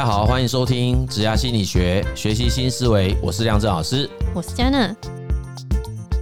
大家好，欢迎收听职涯心理学，学习新思维。我是亮震老师，我是 Jenna。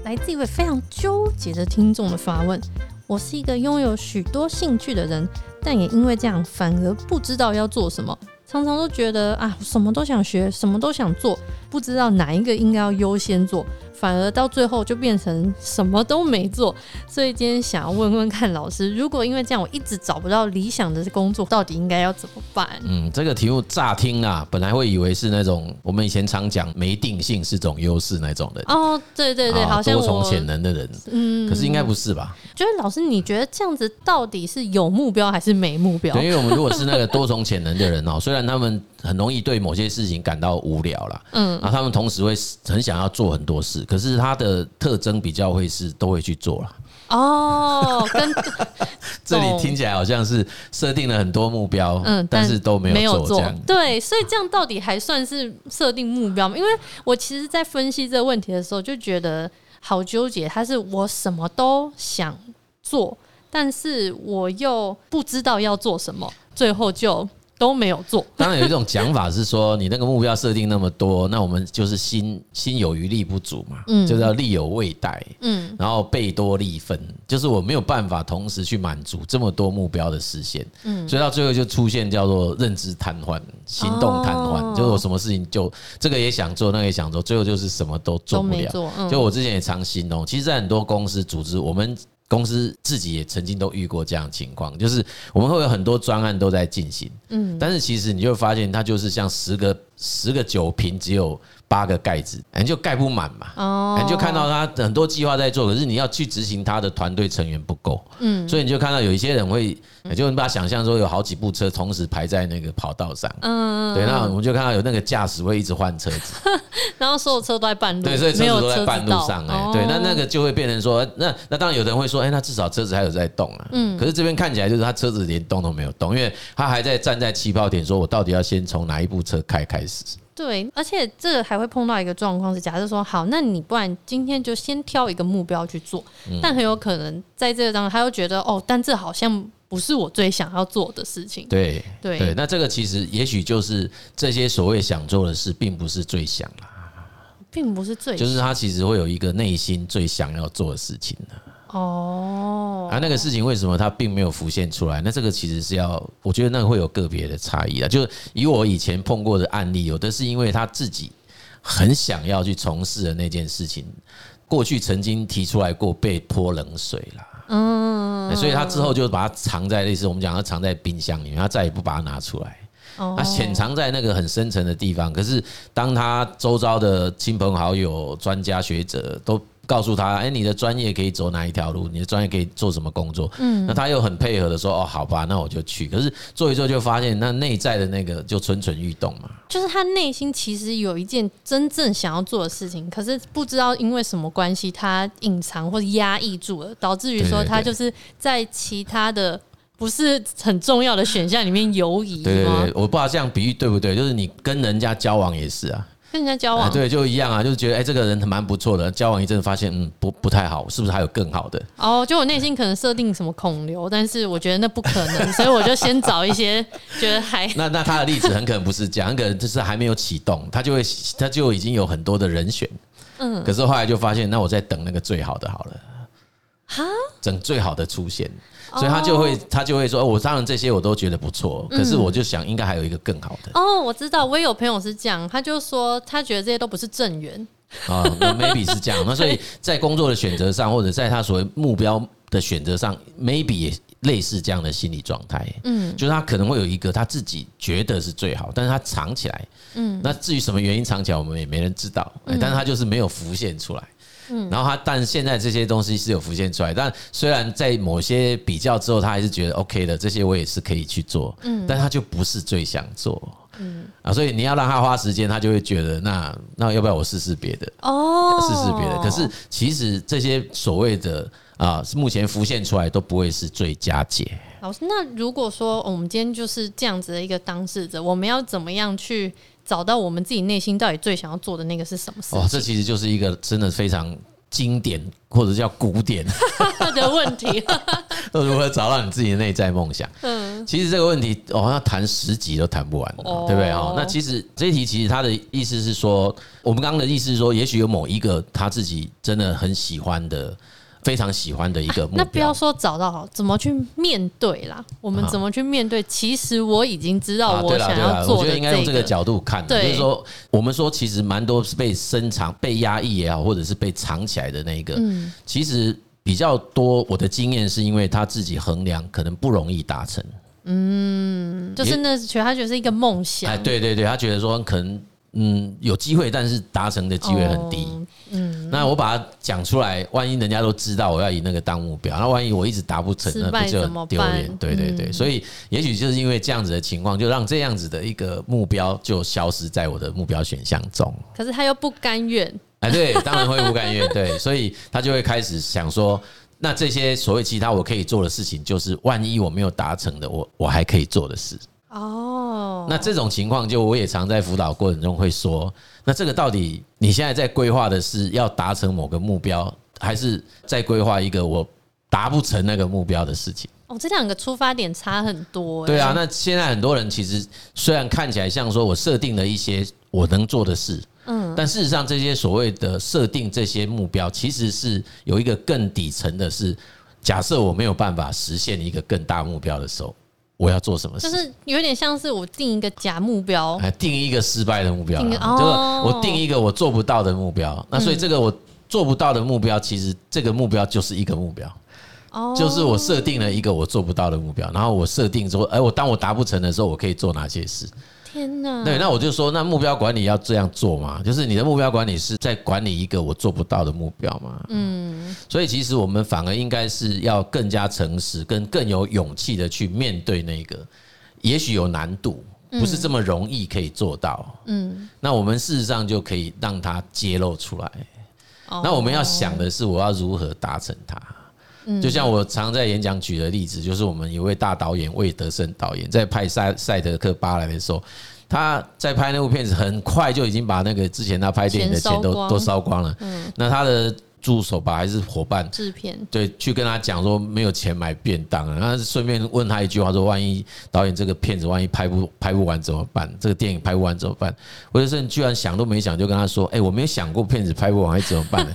来自一位非常纠结的听众的发问：我是一个拥有许多兴趣的人，但也因为这样，反而不知道要做什么，常常都觉得啊，什么都想学，什么都想做，不知道哪一个应该要优先做。反而到最后就变成什么都没做，所以今天想要问问看老师，如果因为这样我一直找不到理想的工作，到底应该要怎么办？嗯，这个题目乍听啊，本来会以为是那种我们以前常讲没定性是种优势那种的哦，对对对，好像多重潜能的人，嗯，可是应该不是吧？就是老师，你觉得这样子到底是有目标还是没目标？对，因为我们如果是那个多重潜能的人哦，虽然他们很容易对某些事情感到无聊了，嗯，然后他们同时会很想要做很多事，可是他的特征比较会是都会去做了哦，跟 这里听起来好像是设定了很多目标，嗯，但是都没有做，对，所以这样到底还算是设定目标吗？因为我其实，在分析这个问题的时候，就觉得好纠结。他是我什么都想做，但是我又不知道要做什么，最后就。都没有做。当然有一种讲法是说，你那个目标设定那么多，那我们就是心心有余力不足嘛，嗯，就是要力有未逮，嗯，然后倍多力分，就是我没有办法同时去满足这么多目标的实现，嗯，所以到最后就出现叫做认知瘫痪、行动瘫痪，就是我什么事情就这个也想做，那个也想做，最后就是什么都做不了。就我之前也常形容，其实，在很多公司组织，我们。公司自己也曾经都遇过这样的情况，就是我们会有很多专案都在进行，嗯，但是其实你就会发现，它就是像十个十个酒瓶，只有八个盖子，你就盖不满嘛，哦，你就看到他很多计划在做，可是你要去执行，他的团队成员不够，嗯，所以你就看到有一些人会。你就你把它想象说有好几部车同时排在那个跑道上，嗯，对，那我们就看到有那个驾驶会一直换车子，然后所有车都在半路，对，所以车子都在半路上，哎，对，那那个就会变成说，那那当然有人会说，哎，那至少车子还有在动啊，嗯，可是这边看起来就是他车子连动都没有动，因为他还在站在起跑点，说我到底要先从哪一部车开开始？对，而且这个还会碰到一个状况是，假设说好，那你不然今天就先挑一个目标去做，但很有可能在这个当中，他又觉得哦，但这好像。不是我最想要做的事情。对对对，那这个其实也许就是这些所谓想做的事，并不是最想啦，并不是最想，就是他其实会有一个内心最想要做的事情的。哦，啊，那个事情为什么它并没有浮现出来？那这个其实是要，我觉得那个会有个别的差异啊。就以我以前碰过的案例，有的是因为他自己很想要去从事的那件事情，过去曾经提出来过，被泼冷水了。嗯，所以他之后就把它藏在类似我们讲，他藏在冰箱里面，他再也不把它拿出来。他潜藏在那个很深层的地方。可是当他周遭的亲朋好友、专家学者都告诉他，哎，你的专业可以走哪一条路？你的专业可以做什么工作？嗯，那他又很配合的说，哦，好吧，那我就去。可是做一做就发现，那内在的那个就蠢蠢欲动嘛。就是他内心其实有一件真正想要做的事情，可是不知道因为什么关系，他隐藏或者压抑住了，导致于说他就是在其他的不是很重要的选项里面游移。对对对，我不知道这样比喻对不对？就是你跟人家交往也是啊。跟人家交往，对，就一样啊，就是觉得哎，这个人蛮不错的。交往一阵，发现嗯，不不太好，是不是还有更好的？哦，就我内心可能设定什么孔刘，但是我觉得那不可能，所以我就先找一些 觉得还……那那他的例子很可能不是这样，很可能就是还没有启动，他就会他就已经有很多的人选，嗯，可是后来就发现，那我在等那个最好的好了，哈，整最好的出现。所以他就会，他就会说，我当然这些我都觉得不错，可是我就想应该还有一个更好的。哦，我知道，我也有朋友是这样，他就说他觉得这些都不是正缘。啊，maybe 是这样。那所以 在工作的选择上，或者在他所谓目标的选择上，maybe 也类似这样的心理状态。嗯，就是他可能会有一个他自己觉得是最好，但是他藏起来。嗯，那至于什么原因藏起来，我们也没人知道。但是他就是没有浮现出来。嗯，然后他，但现在这些东西是有浮现出来，但虽然在某些比较之后，他还是觉得 OK 的，这些我也是可以去做，嗯，但他就不是最想做，嗯啊，所以你要让他花时间，他就会觉得那那要不要我试试别的哦，试试别的。可是其实这些所谓的啊，目前浮现出来都不会是最佳解。老师，那如果说我们今天就是这样子的一个当事者，我们要怎么样去？找到我们自己内心到底最想要做的那个是什么事情？哦，这其实就是一个真的非常经典或者叫古典的问题。那如何找到你自己的内在梦想？嗯，其实这个问题，哦，要谈十集都谈不完，哦、对不对？哦，那其实这一题，其实他的意思是说，我们刚刚的意思是说，也许有某一个他自己真的很喜欢的。非常喜欢的一个目标，那不要说找到好，怎么去面对啦？我们怎么去面对？其实我已经知道我想要做的。我觉得应该用这个角度看，就是说，我们说其实蛮多是被深藏、被压抑也好，或者是被藏起来的那一个。嗯其实比较多，我的经验是因为他自己衡量可能不容易达成。嗯，就是那觉得他觉得是一个梦想。哎，对对对，他觉得说可能。嗯，有机会，但是达成的机会很低。嗯，那我把它讲出来，万一人家都知道我要以那个当目标，那万一我一直达不成，那不就很丢脸？对对对，所以也许就是因为这样子的情况，就让这样子的一个目标就消失在我的目标选项中。可是他又不甘愿。哎，对，当然会不甘愿。对，所以他就会开始想说，那这些所谓其他我可以做的事情，就是万一我没有达成的，我我还可以做的事。哦，那这种情况，就我也常在辅导过程中会说，那这个到底你现在在规划的是要达成某个目标，还是在规划一个我达不成那个目标的事情？哦，这两个出发点差很多。对啊，那现在很多人其实虽然看起来像说我设定了一些我能做的事，嗯，但事实上这些所谓的设定这些目标，其实是有一个更底层的是，假设我没有办法实现一个更大目标的时候。我要做什么事？就是有点像是我定一个假目标，还定一个失败的目标，就是我定一个我做不到的目标。那所以这个我做不到的目标，其实这个目标就是一个目标。哦，就是我设定了一个我做不到的目标，然后我设定说，哎，我当我达不成的时候，我可以做哪些事？天哪！对，那我就说，那目标管理要这样做嘛？就是你的目标管理是在管理一个我做不到的目标嘛？嗯，所以其实我们反而应该是要更加诚实，跟更有勇气的去面对那个，也许有难度，不是这么容易可以做到。嗯，那我们事实上就可以让它揭露出来。那我们要想的是，我要如何达成它？就像我常在演讲举的例子，就是我们有位大导演魏德圣导演在拍《赛赛德克巴莱》的时候，他在拍那部片子，很快就已经把那个之前他拍电影的钱都都烧光了。嗯，那他的助手吧还是伙伴制片，对，去跟他讲说没有钱买便当啊，然后顺便问他一句话说：万一导演这个片子万一拍不拍不完怎么办？这个电影拍不完怎么办？魏德圣居然想都没想就跟他说：哎，我没有想过片子拍不完会怎么办呢？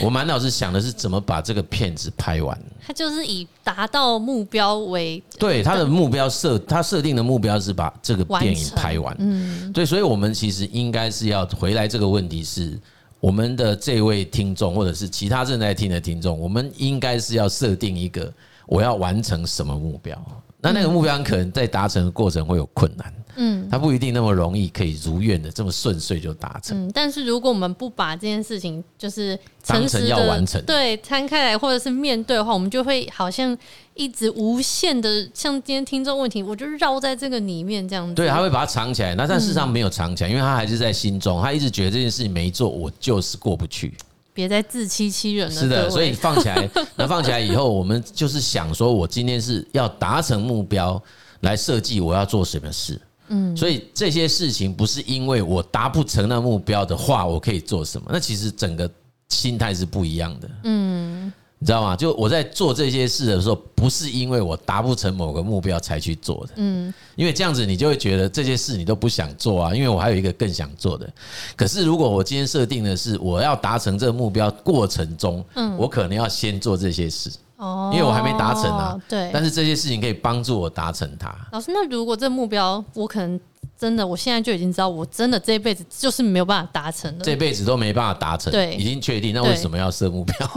我满脑子想的是怎么把这个片子拍完。他就是以达到目标为对他的目标设，他设定的目标是把这个电影拍完。嗯，对，所以我们其实应该是要回来这个问题是，我们的这位听众或者是其他正在听的听众，我们应该是要设定一个我要完成什么目标。那那个目标可能在达成的过程会有困难。嗯，他不一定那么容易可以如愿的这么顺遂就达成。嗯，但是如果我们不把这件事情就是当成要完成，对摊开来或者是面对的话，我们就会好像一直无限的像今天听众问题，我就绕在这个里面这样子。对，他会把它藏起来，那但事实上没有藏起来，因为他还是在心中，他一直觉得这件事情没做，我就是过不去。别再自欺欺人了。是的，所以放起来，那放起来以后，我们就是想说，我今天是要达成目标来设计我要做什么事。嗯，所以这些事情不是因为我达不成那目标的话，我可以做什么？那其实整个心态是不一样的。嗯，你知道吗？就我在做这些事的时候，不是因为我达不成某个目标才去做的。嗯，因为这样子你就会觉得这些事你都不想做啊，因为我还有一个更想做的。可是如果我今天设定的是我要达成这个目标过程中，嗯，我可能要先做这些事。哦，因为我还没达成啊，对，但是这些事情可以帮助我达成它。老师，那如果这个目标我可能真的，我现在就已经知道，我真的这辈子就是没有办法达成了，这辈子都没办法达成，对，已经确定，那为什么要设目标？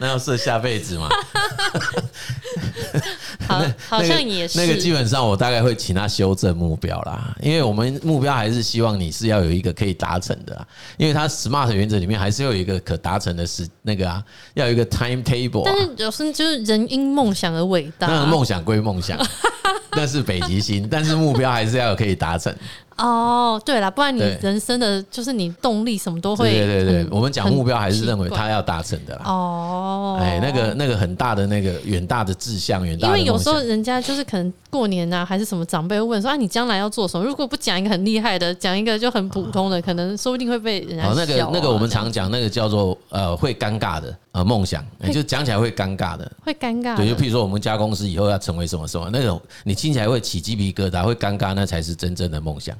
那要设下辈子吗？好，好像也是。那个基本上，我大概会请他修正目标啦，因为我们目标还是希望你是要有一个可以达成的，因为他 SMART 原则里面还是要有一个可达成的是那个啊，要有一个 timetable。但是有时就是人因梦想而伟大，那梦想归梦想，那是北极星，但是目标还是要有可以达成。哦，对了，不然你人生的就是你动力什么都会。对对对，我们讲目标还是认为他要达成的啦。哦，哎，那个那个很大的那个远大的志向，远大的。因为有时候人家就是可能过年啊，还是什么长辈会问说啊，你将来要做什么？如果不讲一个很厉害的，讲一个就很普通的，可能说不定会被人家笑。哦，那个那个我们常讲那个叫做呃会尴尬的呃梦想，就讲起来会尴尬的，会尴尬。对，就譬如说我们家公司以后要成为什么什么那种，你听起来会起鸡皮疙瘩，会尴尬，那才是真正的梦想。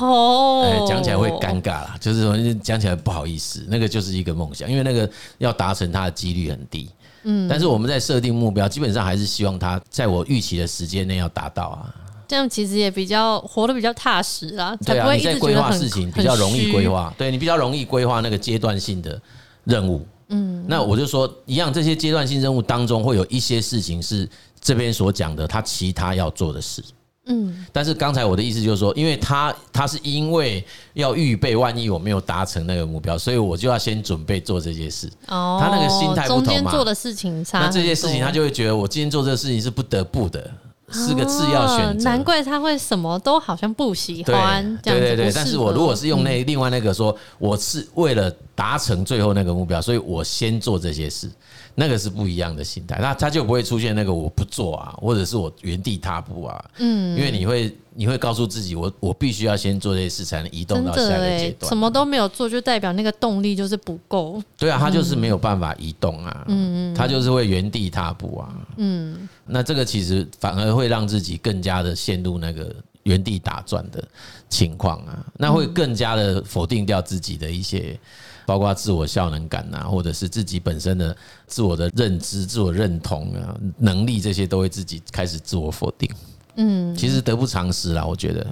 哦，哎，讲起来会尴尬啦，就是说讲起来不好意思，那个就是一个梦想，因为那个要达成它的几率很低。嗯，但是我们在设定目标，基本上还是希望它在我预期的时间内要达到啊。这样其实也比较活得比较踏实啦，对啊，才不会你在规划事情比较容易规划，对你比较容易规划那个阶段性的任务。嗯，那我就说一样，这些阶段性任务当中会有一些事情是这边所讲的，他其他要做的事。嗯，但是刚才我的意思就是说，因为他他是因为要预备，万一我没有达成那个目标，所以我就要先准备做这些事。哦，他那个心态不同嘛，做的事情差，那这些事情他就会觉得我今天做这个事情是不得不的，是个次要选择。难怪他会什么都好像不喜欢。对对对，但是我如果是用那另外那个说，我是为了达成最后那个目标，所以我先做这些事。那个是不一样的心态，那他就不会出现那个我不做啊，或者是我原地踏步啊。嗯，因为你会你会告诉自己，我我必须要先做这些事，才能移动到下一个阶段。什么都没有做，就代表那个动力就是不够。对啊，他就是没有办法移动啊。嗯，他就是会原地踏步啊。嗯，那这个其实反而会让自己更加的陷入那个原地打转的情况啊，那会更加的否定掉自己的一些。包括自我效能感啊，或者是自己本身的自我的认知、自我认同啊、能力这些，都会自己开始自我否定。嗯，其实得不偿失啦，我觉得。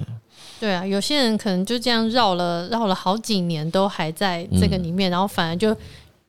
对啊，有些人可能就这样绕了绕了好几年，都还在这个里面，然后反而就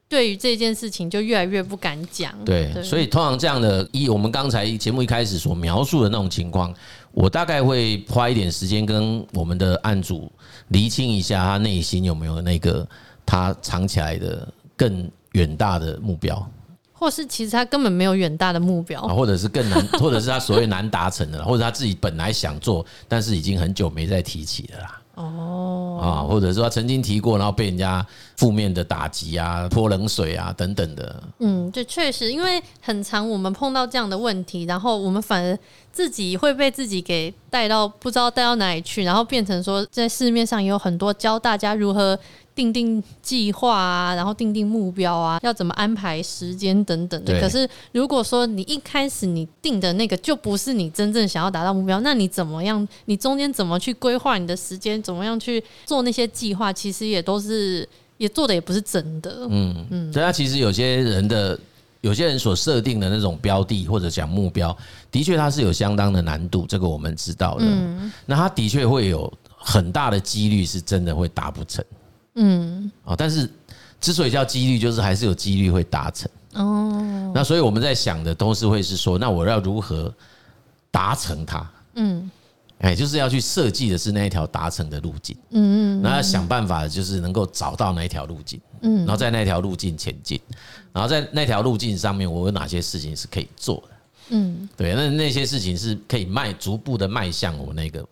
对于这件事情就越来越不敢讲。对，所以通常这样的，一我们刚才节目一开始所描述的那种情况，我大概会花一点时间跟我们的案主厘清一下，他内心有没有那个。他藏起来的更远大的目标，或是其实他根本没有远大的目标，或者是更难，或者是他所谓难达成的，或者他自己本来想做，但是已经很久没再提起了啦。哦，啊，或者说他曾经提过，然后被人家负面的打击啊、泼冷水啊等等的。嗯，这，确实，因为很常我们碰到这样的问题，然后我们反而自己会被自己给带到不知道带到哪里去，然后变成说，在市面上也有很多教大家如何。定定计划啊，然后定定目标啊，要怎么安排时间等等的。可是如果说你一开始你定的那个就不是你真正想要达到目标，那你怎么样？你中间怎么去规划你的时间？怎么样去做那些计划？其实也都是也做的也不是真的。嗯嗯。所以，他其实有些人的有些人所设定的那种标的或者讲目标，的确它是有相当的难度，这个我们知道的。嗯。那他的确会有很大的几率是真的会达不成。嗯，哦，但是之所以叫几率，就是还是有几率会达成哦。那所以我们在想的都是会是说，那我要如何达成它？嗯，哎，就是要去设计的是那一条达成的路径。嗯嗯，那要想办法就是能够找到那一条路径。嗯，然后在那条路径前进，然后在那条路径上面，我有哪些事情是可以做的？嗯，对，那那些事情是可以迈逐步的迈向我那个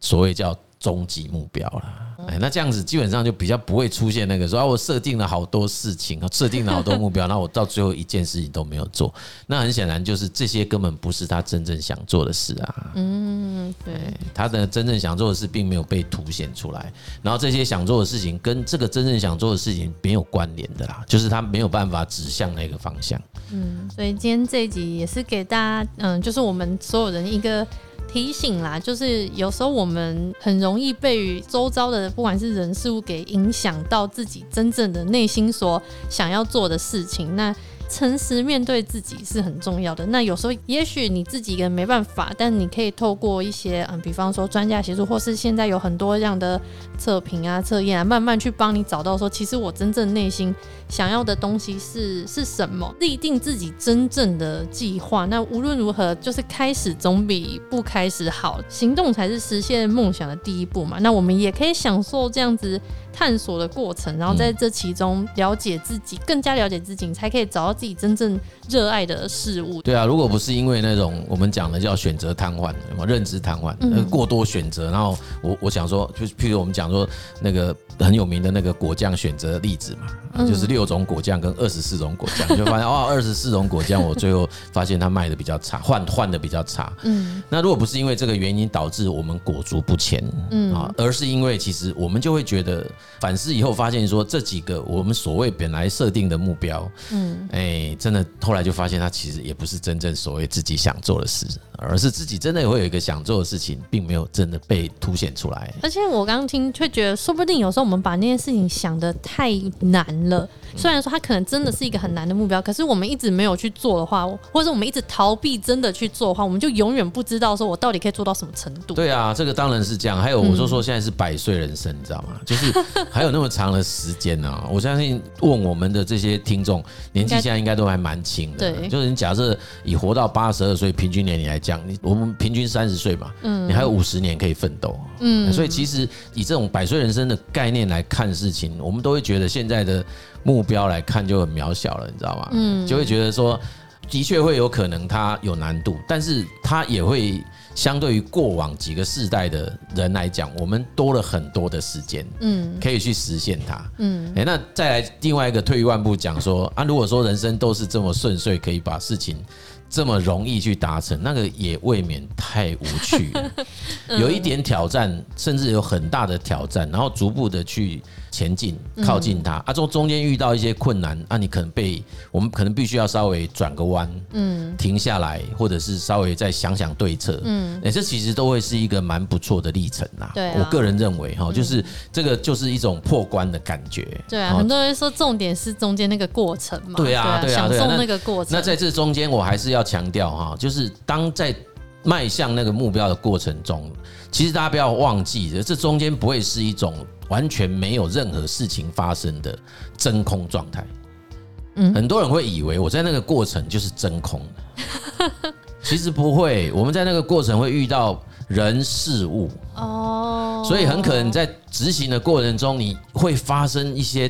所谓叫终极目标啦。哎，那这样子基本上就比较不会出现那个说啊，我设定了好多事情，设定了好多目标，那我到最后一件事情都没有做，那很显然就是这些根本不是他真正想做的事啊。嗯，对，他的真正想做的事并没有被凸显出来，然后这些想做的事情跟这个真正想做的事情没有关联的啦，就是他没有办法指向那个方向。嗯，所以今天这一集也是给大家，嗯，就是我们所有人一个。提醒啦，就是有时候我们很容易被周遭的不管是人事物给影响到自己真正的内心所想要做的事情。那诚实面对自己是很重要的。那有时候也许你自己也没办法，但你可以透过一些嗯，比方说专家协助，或是现在有很多这样的测评啊、测验啊，慢慢去帮你找到说，其实我真正内心想要的东西是是什么，立定自己真正的计划。那无论如何，就是开始总比不开始好，行动才是实现梦想的第一步嘛。那我们也可以享受这样子探索的过程，然后在这其中了解自己，更加了解自己，你才可以找到。自己真正热爱的事物。对啊，如果不是因为那种我们讲的叫选择瘫痪，什么认知瘫痪，嗯、过多选择，然后我我想说，就譬如我们讲说那个很有名的那个果酱选择例子嘛，嗯、就是六种果酱跟二十四种果酱，就发现哦，二十四种果酱我最后发现它卖的比较差，换换的比较差。嗯，那如果不是因为这个原因导致我们裹足不前，嗯。啊，而是因为其实我们就会觉得反思以后发现说这几个我们所谓本来设定的目标，嗯，哎，真的后来就发现它其实也不是真正所谓自己想做的事，而是自己真的会有一个想做的事情，并没有真的被凸显出来。而且我刚刚听却觉得，说不定有时候我们把那件事情想得太难了。虽然说它可能真的是一个很难的目标，可是我们一直没有去做的话，或者我们一直逃避真的去做的话，我们就永远不知道说我到底可以做到什么程度。对啊，这个当然是这样。还有我就说现在是百岁人生，你知道吗？就是还有那么长的时间呢、啊。我相信问我们的这些听众，年纪现在应该都还蛮轻的。对，就是你假设以活到八十二岁平均年龄来讲，你我们平均三十岁嘛，嗯，你还有五十年可以奋斗。嗯，所以其实以这种百岁人生的概念来看事情，我们都会觉得现在的。目标来看就很渺小了，你知道吗？嗯，就会觉得说，的确会有可能它有难度，但是它也会相对于过往几个世代的人来讲，我们多了很多的时间，嗯，可以去实现它，嗯，哎，那再来另外一个退一万步讲说啊，如果说人生都是这么顺遂，可以把事情这么容易去达成，那个也未免太无趣了，有一点挑战，甚至有很大的挑战，然后逐步的去。前进，靠近它啊！中中间遇到一些困难啊，你可能被我们可能必须要稍微转个弯，嗯，停下来，或者是稍微再想想对策，嗯，哎，这其实都会是一个蛮不错的历程呐。对，我个人认为哈，就是这个就是一种破关的感觉。对啊，很多人说重点是中间那个过程嘛。对啊，对啊，享受那个过程。那在这中间，我还是要强调哈，就是当在迈向那个目标的过程中，其实大家不要忘记，这中间不会是一种。完全没有任何事情发生的真空状态，嗯，很多人会以为我在那个过程就是真空的，其实不会。我们在那个过程会遇到人事物哦，所以很可能在执行的过程中，你会发生一些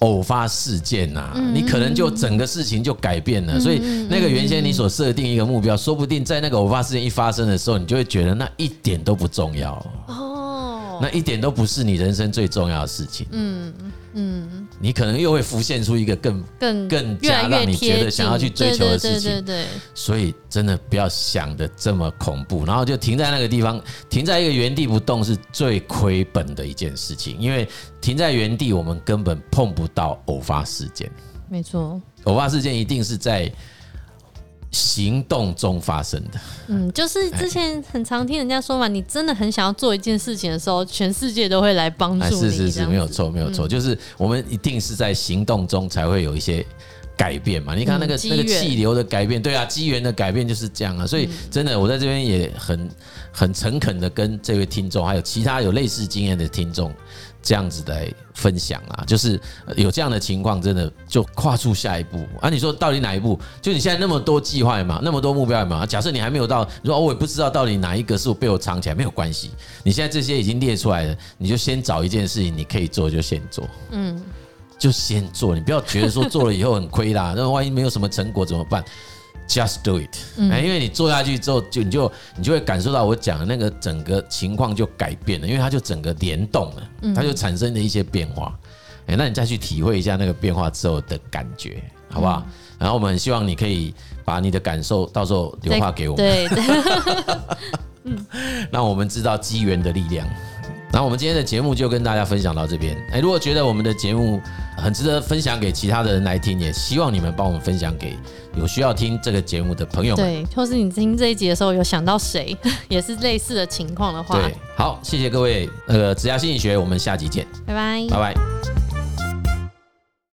偶发事件呐，你可能就整个事情就改变了。所以那个原先你所设定一个目标，说不定在那个偶发事件一发生的时候，你就会觉得那一点都不重要哦。那一点都不是你人生最重要的事情。嗯嗯，你可能又会浮现出一个更更更加让你觉得想要去追求的事情。对对对。所以真的不要想的这么恐怖，然后就停在那个地方，停在一个原地不动是最亏本的一件事情。因为停在原地，我们根本碰不到偶发事件。没错，偶发事件一定是在。行动中发生的，嗯，就是之前很常听人家说嘛，你真的很想要做一件事情的时候，全世界都会来帮助你。是是是，没有错，没有错，就是我们一定是在行动中才会有一些改变嘛。你看那个那个气流的改变，对啊，机缘的改变就是这样啊。所以真的，我在这边也很很诚恳的跟这位听众，还有其他有类似经验的听众。这样子来分享啊，就是有这样的情况，真的就跨出下一步啊。你说到底哪一步？就你现在那么多计划嘛，那么多目标嘛。假设你还没有到，你说我也不知道到底哪一个是我被我藏起来，没有关系。你现在这些已经列出来了，你就先找一件事情你可以做，就先做。嗯，就先做，你不要觉得说做了以后很亏啦，那万一没有什么成果怎么办？Just do it，哎，因为你做下去之后，就你就你就会感受到我讲的那个整个情况就改变了，因为它就整个联动了，它就产生了一些变化。哎，那你再去体会一下那个变化之后的感觉，好不好？然后我们很希望你可以把你的感受到时候留话给我们，对，嗯，让我们知道机缘的力量。那我们今天的节目就跟大家分享到这边。哎，如果觉得我们的节目很值得分享给其他的人来听，也希望你们帮我们分享给有需要听这个节目的朋友们。对，或是你听这一集的时候有想到谁，也是类似的情况的话。对，好，谢谢各位。呃，职涯心理学，我们下集见。拜拜，拜拜。